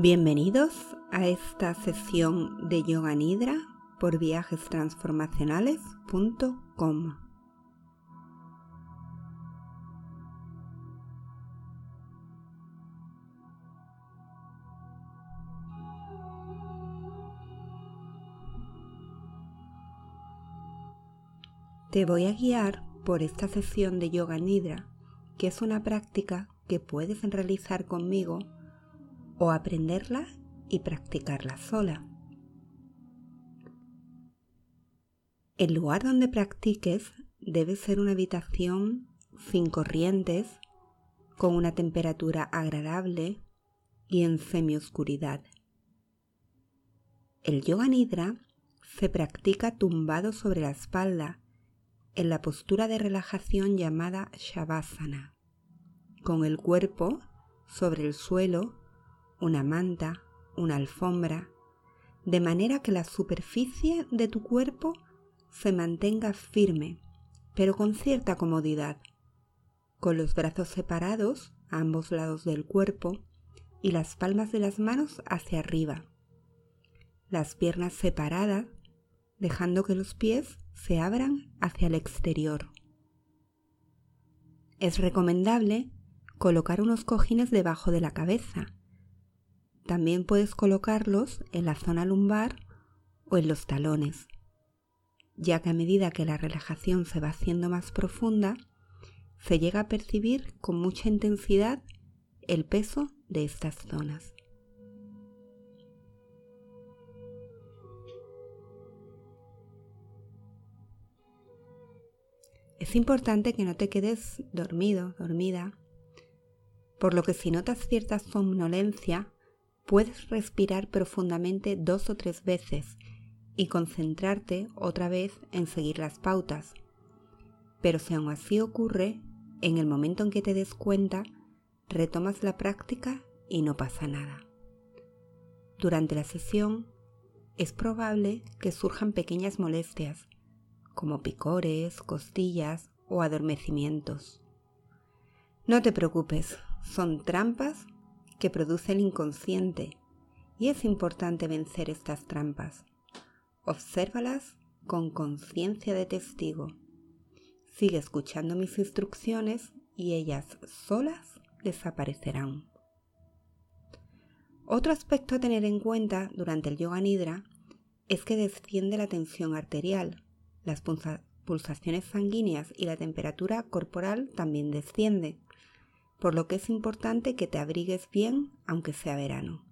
Bienvenidos a esta sesión de Yoga Nidra por viajestransformacionales.com. Te voy a guiar por esta sesión de Yoga Nidra, que es una práctica que puedes realizar conmigo o aprenderla y practicarla sola. El lugar donde practiques debe ser una habitación sin corrientes, con una temperatura agradable y en semioscuridad. El yoga nidra se practica tumbado sobre la espalda en la postura de relajación llamada Shavasana, con el cuerpo sobre el suelo, una manta, una alfombra, de manera que la superficie de tu cuerpo se mantenga firme, pero con cierta comodidad, con los brazos separados a ambos lados del cuerpo y las palmas de las manos hacia arriba, las piernas separadas, dejando que los pies se abran hacia el exterior. Es recomendable colocar unos cojines debajo de la cabeza. También puedes colocarlos en la zona lumbar o en los talones, ya que a medida que la relajación se va haciendo más profunda, se llega a percibir con mucha intensidad el peso de estas zonas. Es importante que no te quedes dormido, dormida, por lo que si notas cierta somnolencia, puedes respirar profundamente dos o tres veces y concentrarte otra vez en seguir las pautas. Pero si aún así ocurre, en el momento en que te des cuenta, retomas la práctica y no pasa nada. Durante la sesión es probable que surjan pequeñas molestias, como picores, costillas o adormecimientos. No te preocupes, son trampas que produce el inconsciente y es importante vencer estas trampas. Obsérvalas con conciencia de testigo. Sigue escuchando mis instrucciones y ellas solas desaparecerán. Otro aspecto a tener en cuenta durante el yoga nidra es que desciende la tensión arterial, las pulsaciones sanguíneas y la temperatura corporal también descienden, por lo que es importante que te abrigues bien aunque sea verano.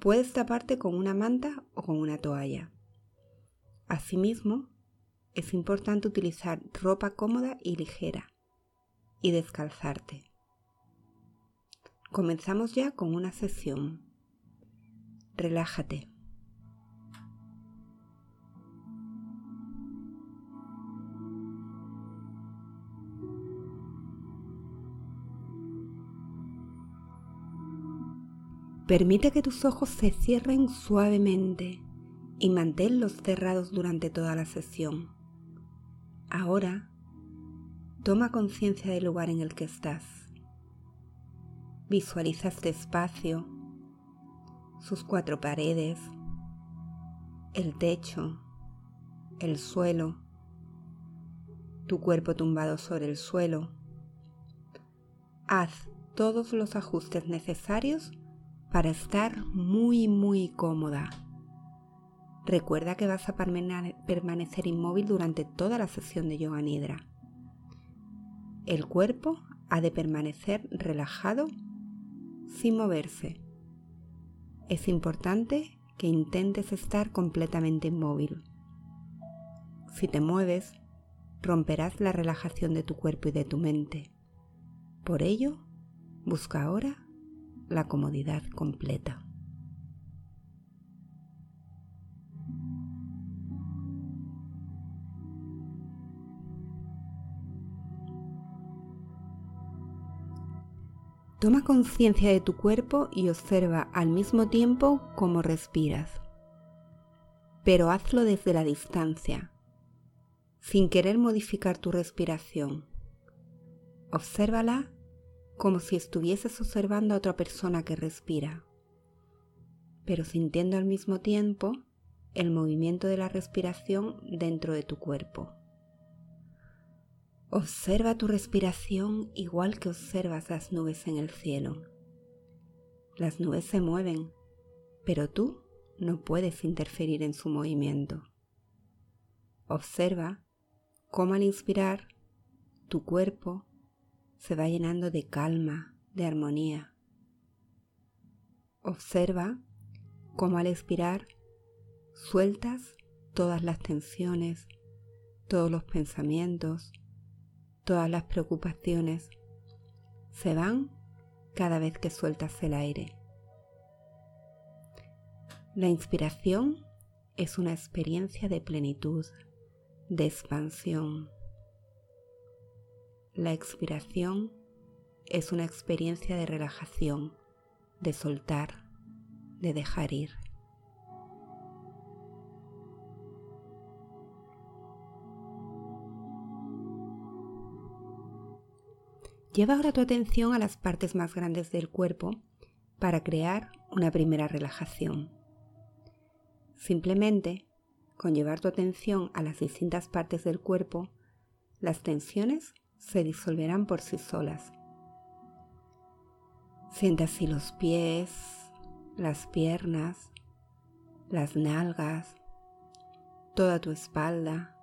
Puedes taparte con una manta o con una toalla. Asimismo, es importante utilizar ropa cómoda y ligera y descalzarte. Comenzamos ya con una sesión. Relájate. Permite que tus ojos se cierren suavemente y manténlos cerrados durante toda la sesión. Ahora, toma conciencia del lugar en el que estás. Visualiza este espacio, sus cuatro paredes, el techo, el suelo, tu cuerpo tumbado sobre el suelo. Haz todos los ajustes necesarios para estar muy muy cómoda. Recuerda que vas a permanecer inmóvil durante toda la sesión de yoga nidra. El cuerpo ha de permanecer relajado sin moverse. Es importante que intentes estar completamente inmóvil. Si te mueves, romperás la relajación de tu cuerpo y de tu mente. Por ello, busca ahora la comodidad completa. Toma conciencia de tu cuerpo y observa al mismo tiempo cómo respiras. Pero hazlo desde la distancia, sin querer modificar tu respiración. Obsérvala como si estuvieses observando a otra persona que respira, pero sintiendo al mismo tiempo el movimiento de la respiración dentro de tu cuerpo. Observa tu respiración igual que observas las nubes en el cielo. Las nubes se mueven, pero tú no puedes interferir en su movimiento. Observa cómo al inspirar tu cuerpo se va llenando de calma, de armonía. Observa cómo al expirar sueltas todas las tensiones, todos los pensamientos, todas las preocupaciones. Se van cada vez que sueltas el aire. La inspiración es una experiencia de plenitud, de expansión. La expiración es una experiencia de relajación, de soltar, de dejar ir. Lleva ahora tu atención a las partes más grandes del cuerpo para crear una primera relajación. Simplemente, con llevar tu atención a las distintas partes del cuerpo, las tensiones se disolverán por sí solas. Siente así los pies, las piernas, las nalgas, toda tu espalda,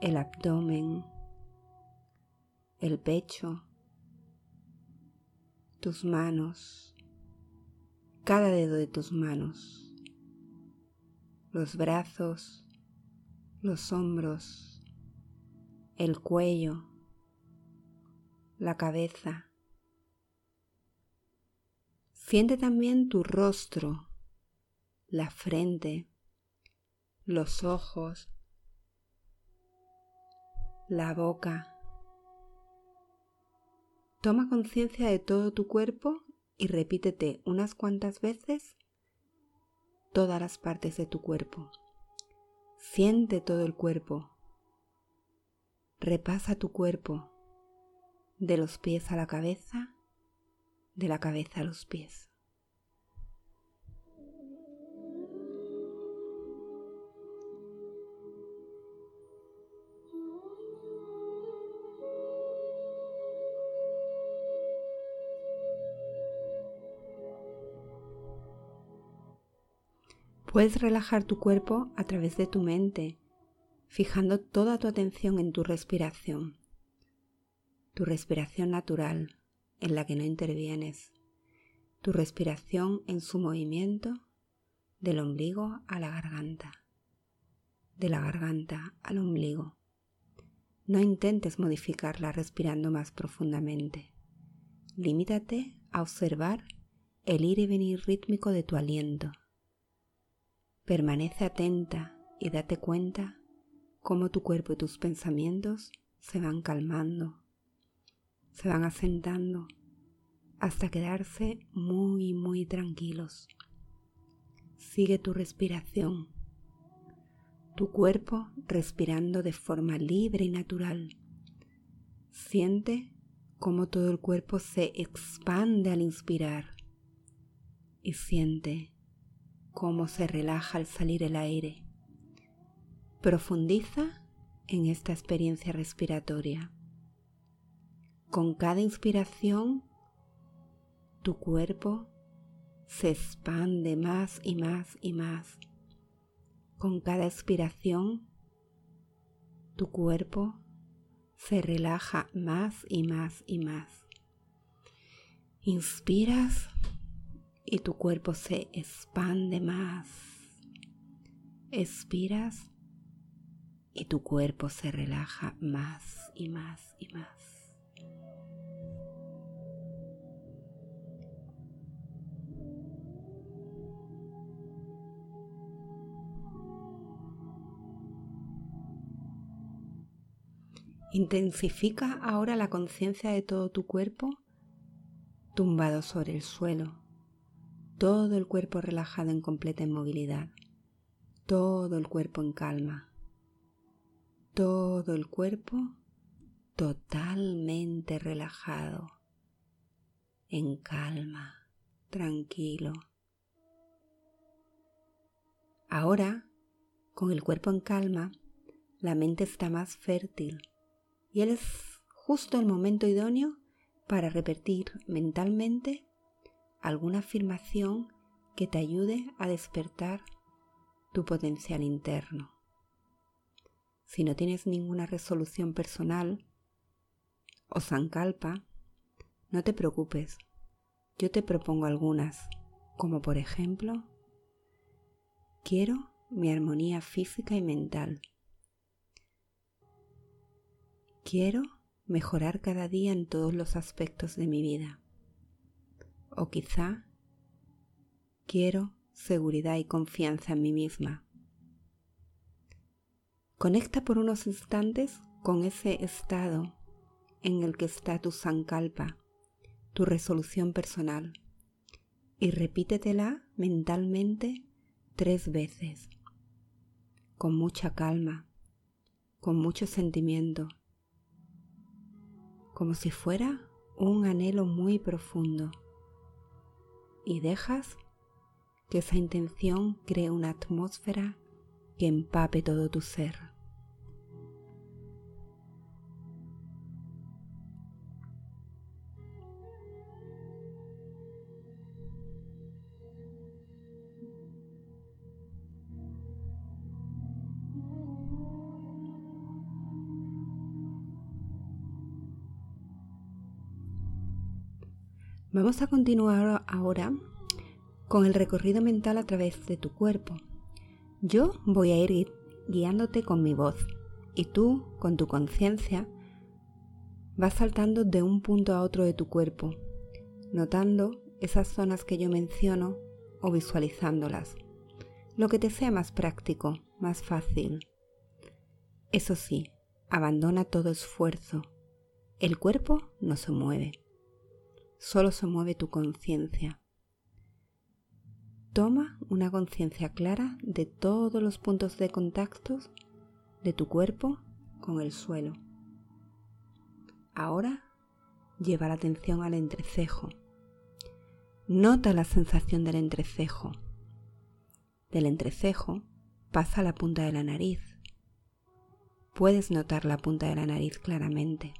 el abdomen, el pecho, tus manos, cada dedo de tus manos, los brazos, los hombros, el cuello, la cabeza. Siente también tu rostro, la frente, los ojos, la boca, Toma conciencia de todo tu cuerpo y repítete unas cuantas veces todas las partes de tu cuerpo. Siente todo el cuerpo. Repasa tu cuerpo de los pies a la cabeza, de la cabeza a los pies. Puedes relajar tu cuerpo a través de tu mente, fijando toda tu atención en tu respiración, tu respiración natural en la que no intervienes, tu respiración en su movimiento del ombligo a la garganta, de la garganta al ombligo. No intentes modificarla respirando más profundamente. Limítate a observar el ir y venir rítmico de tu aliento Permanece atenta y date cuenta cómo tu cuerpo y tus pensamientos se van calmando, se van asentando hasta quedarse muy, muy tranquilos. Sigue tu respiración, tu cuerpo respirando de forma libre y natural. Siente cómo todo el cuerpo se expande al inspirar y siente cómo se relaja al salir el aire. Profundiza en esta experiencia respiratoria. Con cada inspiración, tu cuerpo se expande más y más y más. Con cada expiración, tu cuerpo se relaja más y más y más. Inspiras y tu cuerpo se expande más. Expiras y tu cuerpo se relaja más y más y más. Intensifica ahora la conciencia de todo tu cuerpo tumbado sobre el suelo. Todo el cuerpo relajado en completa inmovilidad, todo el cuerpo en calma, todo el cuerpo totalmente relajado, en calma, tranquilo. Ahora, con el cuerpo en calma, la mente está más fértil y él es justo el momento idóneo para repetir mentalmente alguna afirmación que te ayude a despertar tu potencial interno. Si no tienes ninguna resolución personal o sankalpa, no te preocupes. Yo te propongo algunas, como por ejemplo, quiero mi armonía física y mental. Quiero mejorar cada día en todos los aspectos de mi vida. O quizá quiero seguridad y confianza en mí misma. Conecta por unos instantes con ese estado en el que está tu sankalpa, tu resolución personal, y repítetela mentalmente tres veces, con mucha calma, con mucho sentimiento, como si fuera un anhelo muy profundo, y dejas que esa intención cree una atmósfera que empape todo tu ser. Vamos a continuar ahora con el recorrido mental a través de tu cuerpo. Yo voy a ir guiándote con mi voz y tú, con tu conciencia, vas saltando de un punto a otro de tu cuerpo, notando esas zonas que yo menciono o visualizándolas, lo que te sea más práctico, más fácil. Eso sí, abandona todo esfuerzo. El cuerpo no se mueve solo se mueve tu conciencia. Toma una conciencia clara de todos los puntos de contacto de tu cuerpo con el suelo. Ahora lleva la atención al entrecejo. Nota la sensación del entrecejo. Del entrecejo pasa a la punta de la nariz. Puedes notar la punta de la nariz claramente.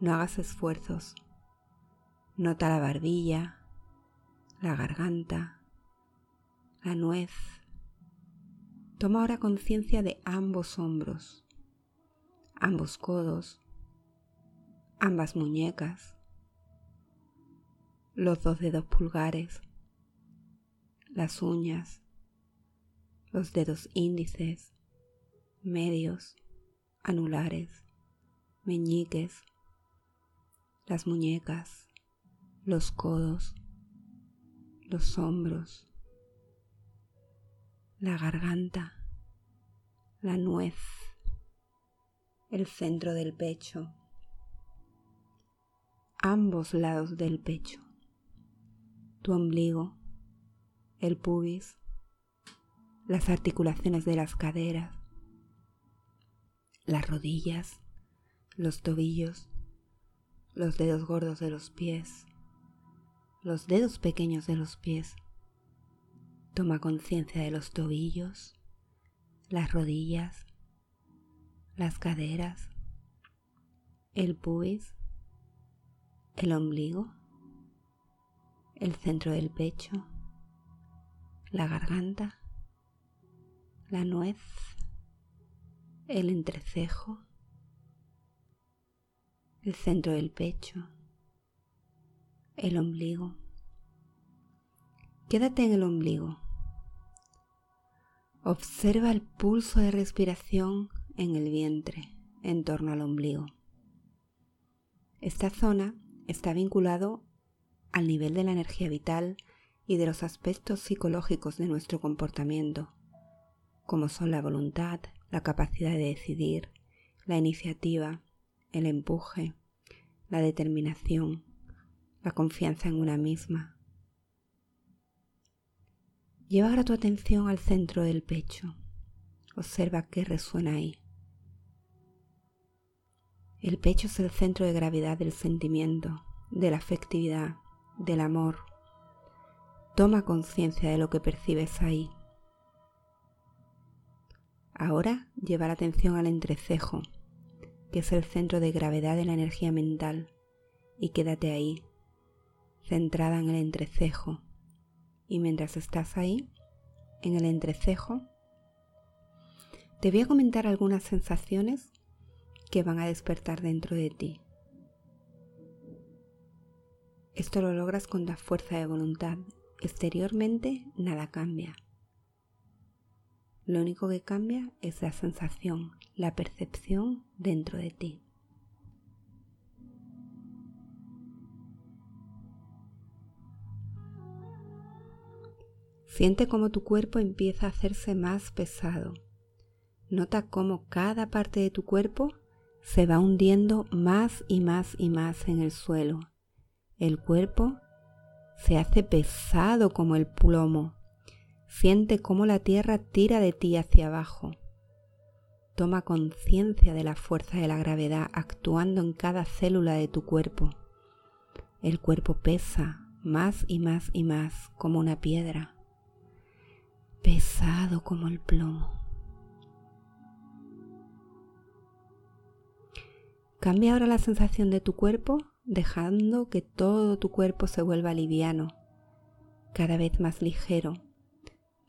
No hagas esfuerzos. Nota la barbilla, la garganta, la nuez. Toma ahora conciencia de ambos hombros, ambos codos, ambas muñecas, los dos dedos pulgares, las uñas, los dedos índices, medios, anulares, meñiques, las muñecas, los codos, los hombros, la garganta, la nuez, el centro del pecho, ambos lados del pecho, tu ombligo, el pubis, las articulaciones de las caderas, las rodillas, los tobillos, los dedos gordos de los pies, los dedos pequeños de los pies. Toma conciencia de los tobillos, las rodillas, las caderas, el pubis, el ombligo, el centro del pecho, la garganta, la nuez, el entrecejo, el centro del pecho, el ombligo. Quédate en el ombligo. Observa el pulso de respiración en el vientre en torno al ombligo. Esta zona está vinculado al nivel de la energía vital y de los aspectos psicológicos de nuestro comportamiento, como son la voluntad, la capacidad de decidir, la iniciativa, el empuje, la determinación, la confianza en una misma. Lleva ahora tu atención al centro del pecho. Observa qué resuena ahí. El pecho es el centro de gravedad del sentimiento, de la afectividad, del amor. Toma conciencia de lo que percibes ahí. Ahora lleva la atención al entrecejo, que es el centro de gravedad de la energía mental, y quédate ahí, centrada en el entrecejo. Y mientras estás ahí, en el entrecejo, te voy a comentar algunas sensaciones que van a despertar dentro de ti. Esto lo logras con la fuerza de voluntad. Exteriormente nada cambia. Lo único que cambia es la sensación, la percepción dentro de ti. Siente cómo tu cuerpo empieza a hacerse más pesado. Nota cómo cada parte de tu cuerpo se va hundiendo más y más y más en el suelo. El cuerpo se hace pesado como el plomo Siente cómo la tierra tira de ti hacia abajo. Toma conciencia de la fuerza de la gravedad actuando en cada célula de tu cuerpo. El cuerpo pesa más y más y más como una piedra, pesado como el plomo. Cambia ahora la sensación de tu cuerpo dejando que todo tu cuerpo se vuelva liviano, cada vez más ligero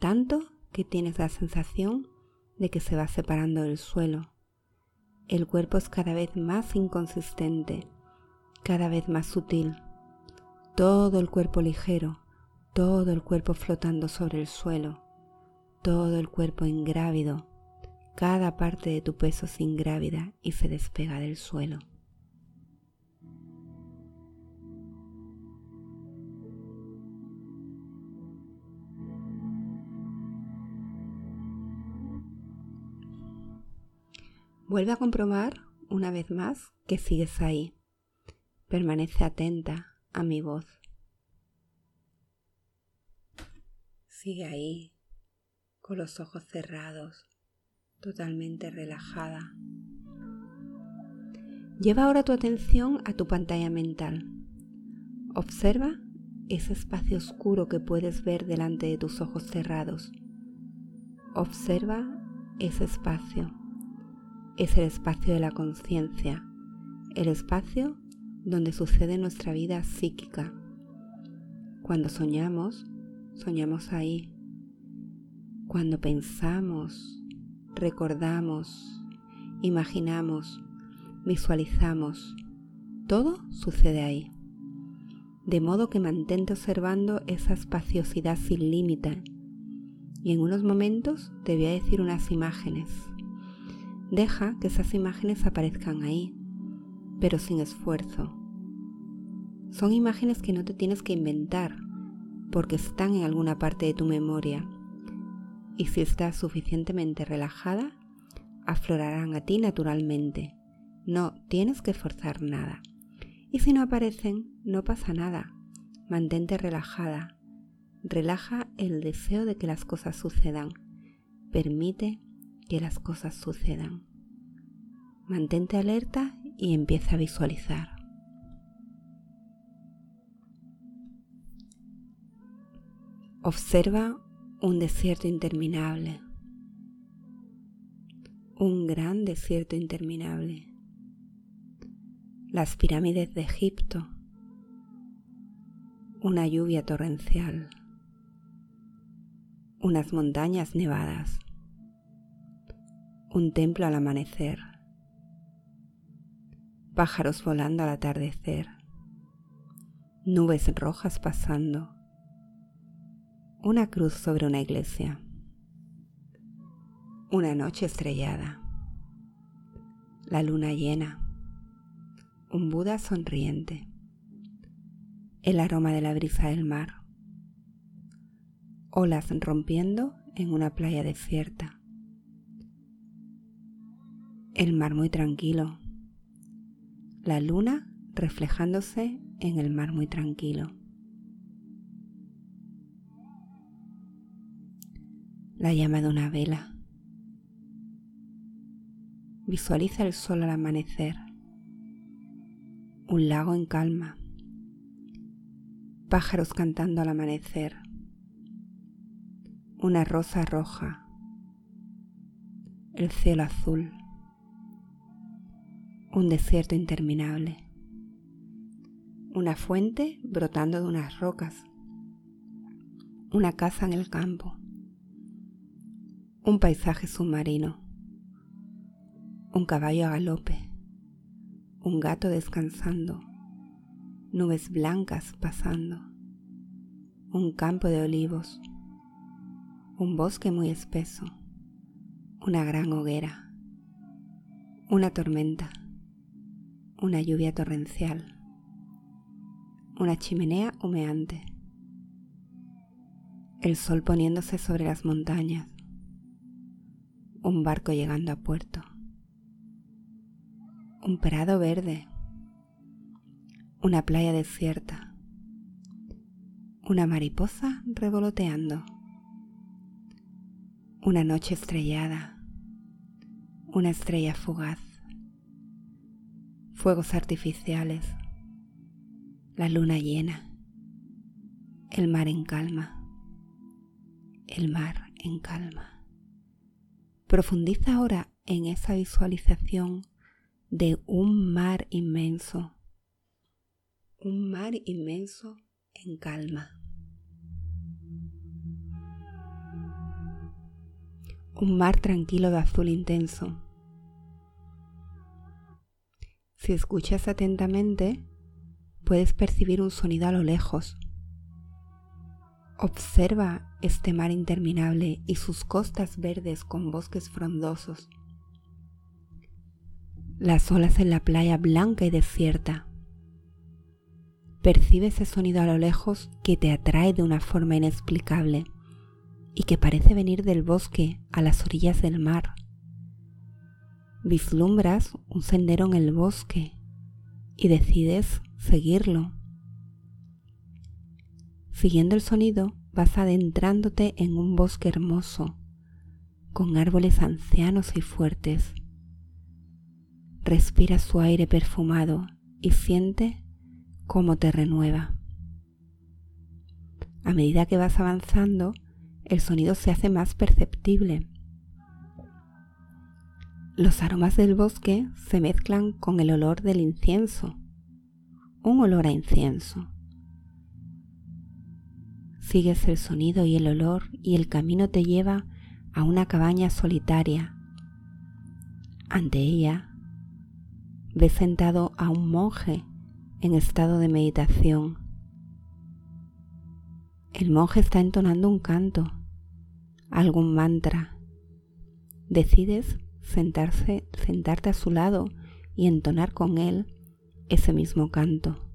tanto que tienes la sensación de que se va separando del suelo. El cuerpo es cada vez más inconsistente, cada vez más sutil. Todo el cuerpo ligero, todo el cuerpo flotando sobre el suelo, todo el cuerpo ingrávido, cada parte de tu peso se ingrávida y se despega del suelo. Vuelve a comprobar una vez más que sigues ahí. Permanece atenta a mi voz. Sigue ahí, con los ojos cerrados, totalmente relajada. Lleva ahora tu atención a tu pantalla mental. Observa ese espacio oscuro que puedes ver delante de tus ojos cerrados. Observa ese espacio es el espacio de la conciencia, el espacio donde sucede nuestra vida psíquica. Cuando soñamos, soñamos ahí. Cuando pensamos, recordamos, imaginamos, visualizamos, todo sucede ahí. De modo que mantente observando esa espaciosidad sin límite. Y en unos momentos te voy a decir unas imágenes Deja que esas imágenes aparezcan ahí, pero sin esfuerzo. Son imágenes que no te tienes que inventar, porque están en alguna parte de tu memoria. Y si estás suficientemente relajada, aflorarán a ti naturalmente. No tienes que forzar nada. Y si no aparecen, no pasa nada. Mantente relajada. Relaja el deseo de que las cosas sucedan. Permite que las cosas sucedan. Mantente alerta y empieza a visualizar. Observa un desierto interminable, un gran desierto interminable, las pirámides de Egipto, una lluvia torrencial, unas montañas nevadas. Un templo al amanecer, pájaros volando al atardecer, nubes rojas pasando, una cruz sobre una iglesia, una noche estrellada, la luna llena, un Buda sonriente, el aroma de la brisa del mar, olas rompiendo en una playa desierta. El mar muy tranquilo, la luna reflejándose en el mar muy tranquilo. La llama de una vela. Visualiza el sol al amanecer, un lago en calma, pájaros cantando al amanecer, una rosa roja. El cielo azul, un desierto interminable, una fuente brotando de unas rocas, una casa en el campo, un paisaje submarino, un caballo a galope, un gato descansando, nubes blancas pasando, un campo de olivos, un bosque muy espeso, una gran hoguera, una tormenta, una lluvia torrencial, una chimenea humeante, el sol poniéndose sobre las montañas, un barco llegando a puerto, un prado verde, una playa desierta, una mariposa revoloteando, una noche estrellada, una estrella fugaz, fuegos artificiales, la luna llena, el mar en calma. El mar en calma. Profundiza ahora en esa visualización de un mar inmenso, un mar inmenso en calma. Un mar tranquilo de azul intenso. Si escuchas atentamente, puedes percibir un sonido a lo lejos Observa este mar interminable y sus costas verdes con bosques frondosos. Las olas en la playa blanca y desierta. Percibe ese sonido a lo lejos que te atrae de una forma inexplicable y que parece venir del bosque a las orillas del mar. Vislumbras un sendero en el bosque y decides seguirlo Siguiendo el sonido, vas adentrándote en un bosque hermoso, con árboles ancianos y fuertes. Respira su aire perfumado y siente cómo te renueva. A medida que vas avanzando, el sonido se hace más perceptible. Los aromas del bosque se mezclan con el olor del incienso, un olor a incienso. Sigues el sonido y el olor y el camino te lleva a una cabaña solitaria. Ante ella ves sentado a un monje en estado de meditación. El monje está entonando un canto, algún mantra. Decides sentarse, sentarte a su lado y entonar con él ese mismo canto.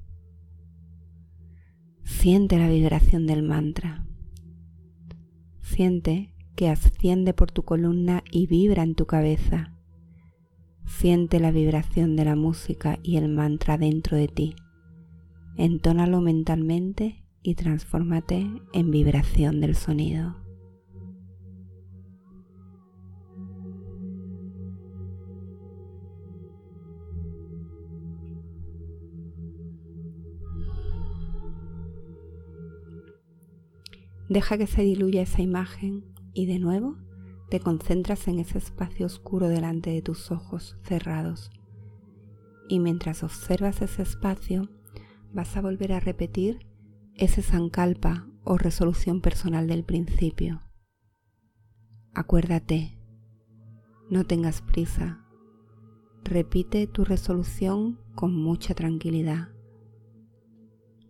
Siente la vibración del mantra. Siente que asciende por tu columna y vibra en tu cabeza. Siente la vibración de la música y el mantra dentro de ti. Entónalo mentalmente y transfórmate en vibración del sonido. Deja que se diluya esa imagen y de nuevo te concentras en ese espacio oscuro delante de tus ojos cerrados. Y mientras observas ese espacio, vas a volver a repetir ese sankalpa o resolución personal del principio. Acuérdate, no tengas prisa. Repite tu resolución con mucha tranquilidad,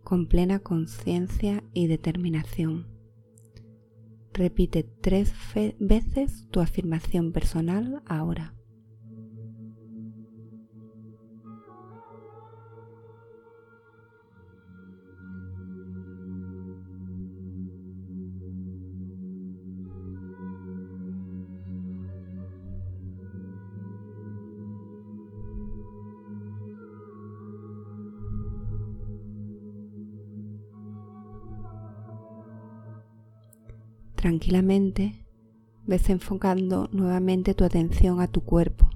con plena conciencia y determinación. Repite tres veces tu afirmación personal ahora. Tranquilamente, ves enfocando nuevamente tu atención a tu cuerpo.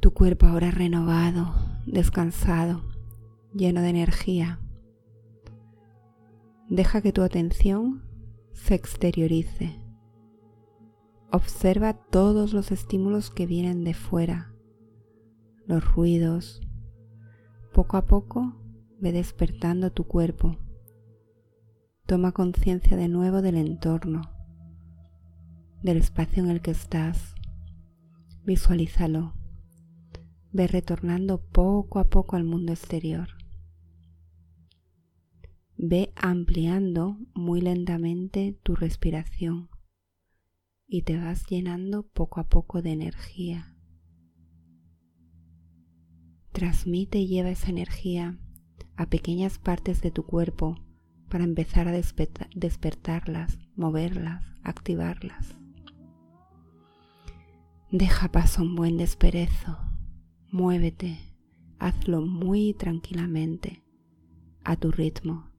Tu cuerpo ahora renovado, descansado, lleno de energía. Deja que tu atención se exteriorice. Observa todos los estímulos que vienen de fuera, los ruidos. Poco a poco ve despertando tu cuerpo. Toma conciencia de nuevo del entorno, del espacio en el que estás. Visualízalo. Ve retornando poco a poco al mundo exterior. Ve ampliando muy lentamente tu respiración y te vas llenando poco a poco de energía. Transmite y lleva esa energía a pequeñas partes de tu cuerpo para empezar a despertarlas, moverlas, activarlas. Deja paso un buen desperezo, muévete, hazlo muy tranquilamente, a tu ritmo,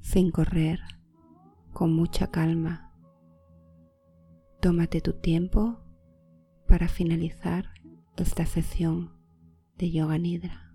sin correr, con mucha calma. Tómate tu tiempo para finalizar esta sesión de Yoga Nidra.